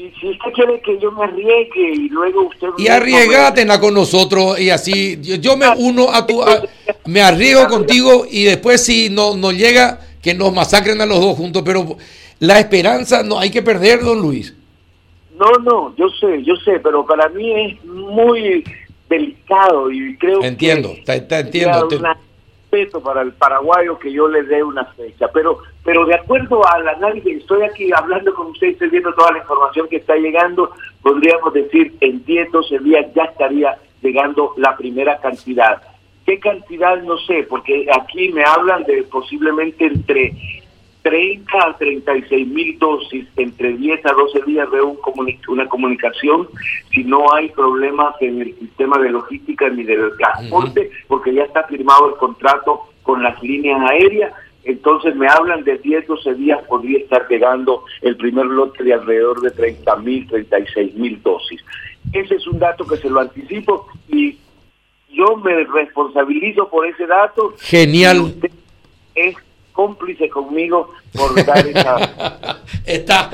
Y si usted quiere que yo me arriesgue y luego usted... Y arriesgátela con nosotros y así yo, me uno a tu... me arriesgo contigo y después si no, no llega, que nos masacren a los dos juntos, pero la esperanza no hay que perder, don Luis. No, no, yo sé, yo sé, pero para mí es muy delicado y creo entiendo, que... entiendo, entiendo respeto para el paraguayo que yo le dé una fecha, pero pero de acuerdo al análisis, estoy aquí hablando con usted, estoy viendo toda la información que está llegando, podríamos decir en 10, 12 días ya estaría llegando la primera cantidad. ¿Qué cantidad? No sé, porque aquí me hablan de posiblemente entre 30 a 36 mil dosis entre 10 a 12 días de un una comunicación si no hay problemas en el sistema de logística ni del transporte, porque ya está firmado el contrato con las líneas aéreas. Entonces me hablan de 10, 12 días podría estar llegando el primer lote de alrededor de 30 mil, 36 mil dosis. Ese es un dato que se lo anticipo y yo me responsabilizo por ese dato. Genial. Es cómplice conmigo por dar esa... Está.